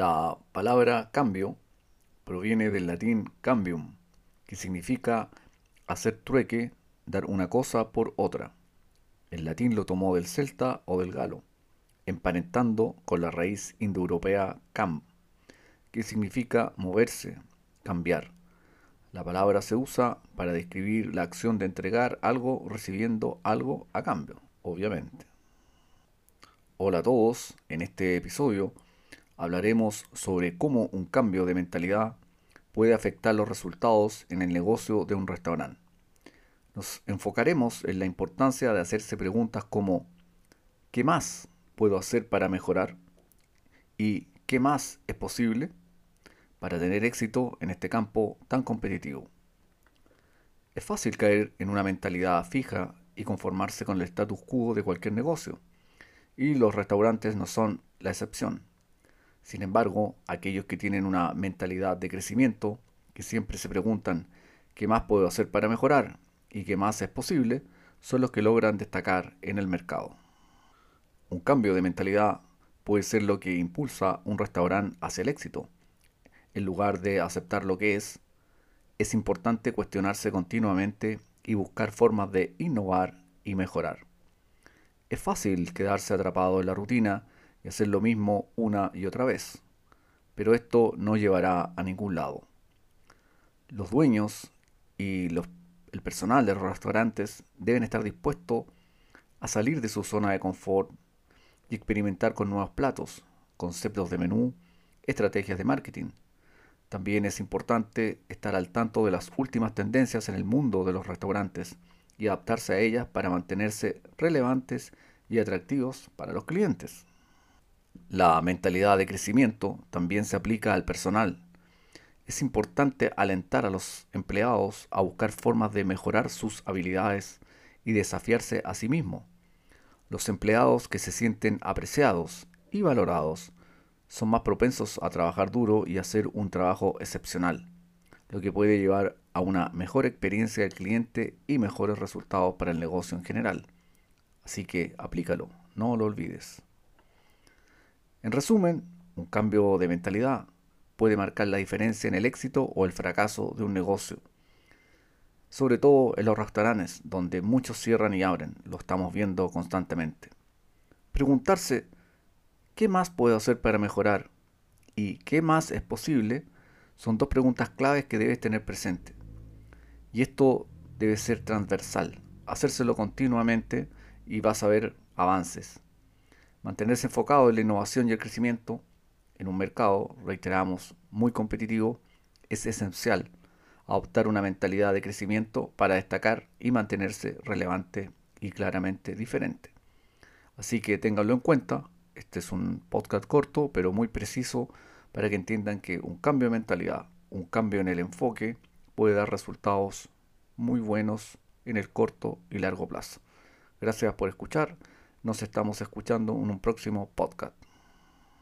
La palabra cambio proviene del latín cambium, que significa hacer trueque, dar una cosa por otra. El latín lo tomó del celta o del galo, emparentando con la raíz indoeuropea cam, que significa moverse, cambiar. La palabra se usa para describir la acción de entregar algo recibiendo algo a cambio, obviamente. Hola a todos, en este episodio hablaremos sobre cómo un cambio de mentalidad puede afectar los resultados en el negocio de un restaurante. Nos enfocaremos en la importancia de hacerse preguntas como ¿qué más puedo hacer para mejorar? ¿Y qué más es posible para tener éxito en este campo tan competitivo? Es fácil caer en una mentalidad fija y conformarse con el status quo de cualquier negocio, y los restaurantes no son la excepción. Sin embargo, aquellos que tienen una mentalidad de crecimiento, que siempre se preguntan qué más puedo hacer para mejorar y qué más es posible, son los que logran destacar en el mercado. Un cambio de mentalidad puede ser lo que impulsa un restaurante hacia el éxito. En lugar de aceptar lo que es, es importante cuestionarse continuamente y buscar formas de innovar y mejorar. Es fácil quedarse atrapado en la rutina y hacer lo mismo una y otra vez. Pero esto no llevará a ningún lado. Los dueños y el personal de los restaurantes deben estar dispuestos a salir de su zona de confort y experimentar con nuevos platos, conceptos de menú, estrategias de marketing. También es importante estar al tanto de las últimas tendencias en el mundo de los restaurantes y adaptarse a ellas para mantenerse relevantes y atractivos para los clientes. La mentalidad de crecimiento también se aplica al personal. Es importante alentar a los empleados a buscar formas de mejorar sus habilidades y desafiarse a sí mismos. Los empleados que se sienten apreciados y valorados son más propensos a trabajar duro y hacer un trabajo excepcional, lo que puede llevar a una mejor experiencia del cliente y mejores resultados para el negocio en general. Así que aplícalo, no lo olvides. En resumen, un cambio de mentalidad puede marcar la diferencia en el éxito o el fracaso de un negocio. Sobre todo en los restaurantes, donde muchos cierran y abren, lo estamos viendo constantemente. Preguntarse, ¿qué más puedo hacer para mejorar? ¿Y qué más es posible? Son dos preguntas claves que debes tener presente. Y esto debe ser transversal, hacérselo continuamente y vas a ver avances. Mantenerse enfocado en la innovación y el crecimiento en un mercado, reiteramos, muy competitivo, es esencial adoptar una mentalidad de crecimiento para destacar y mantenerse relevante y claramente diferente. Así que ténganlo en cuenta, este es un podcast corto pero muy preciso para que entiendan que un cambio de mentalidad, un cambio en el enfoque puede dar resultados muy buenos en el corto y largo plazo. Gracias por escuchar. Nos estamos escuchando en un próximo podcast.